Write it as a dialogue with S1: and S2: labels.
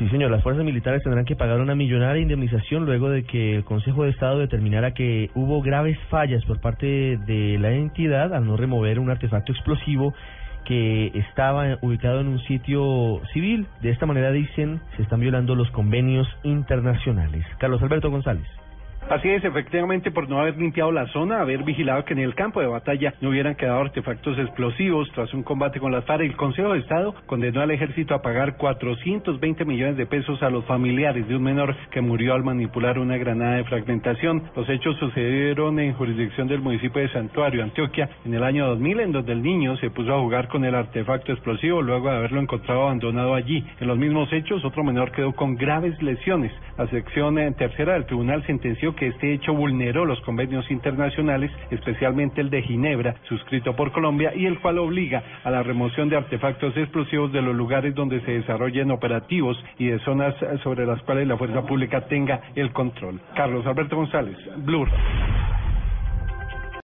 S1: Sí, señor, las fuerzas militares tendrán que pagar una millonaria indemnización luego de que el Consejo de Estado determinara que hubo graves fallas por parte de la entidad al no remover un artefacto explosivo que estaba ubicado en un sitio civil. De esta manera, dicen, se están violando los convenios internacionales. Carlos Alberto González.
S2: Así es, efectivamente, por no haber limpiado la zona, haber vigilado que en el campo de batalla no hubieran quedado artefactos explosivos tras un combate con las FARC, el Consejo de Estado condenó al ejército a pagar 420 millones de pesos a los familiares de un menor que murió al manipular una granada de fragmentación. Los hechos sucedieron en jurisdicción del municipio de Santuario, Antioquia, en el año 2000, en donde el niño se puso a jugar con el artefacto explosivo luego de haberlo encontrado abandonado allí. En los mismos hechos, otro menor quedó con graves lesiones. La sección eh, tercera del tribunal sentenció que este hecho vulneró los convenios internacionales, especialmente el de Ginebra, suscrito por Colombia, y el cual obliga a la remoción de artefactos explosivos de los lugares donde se desarrollen operativos y de zonas sobre las cuales la fuerza pública tenga el control. Carlos Alberto González, Blur.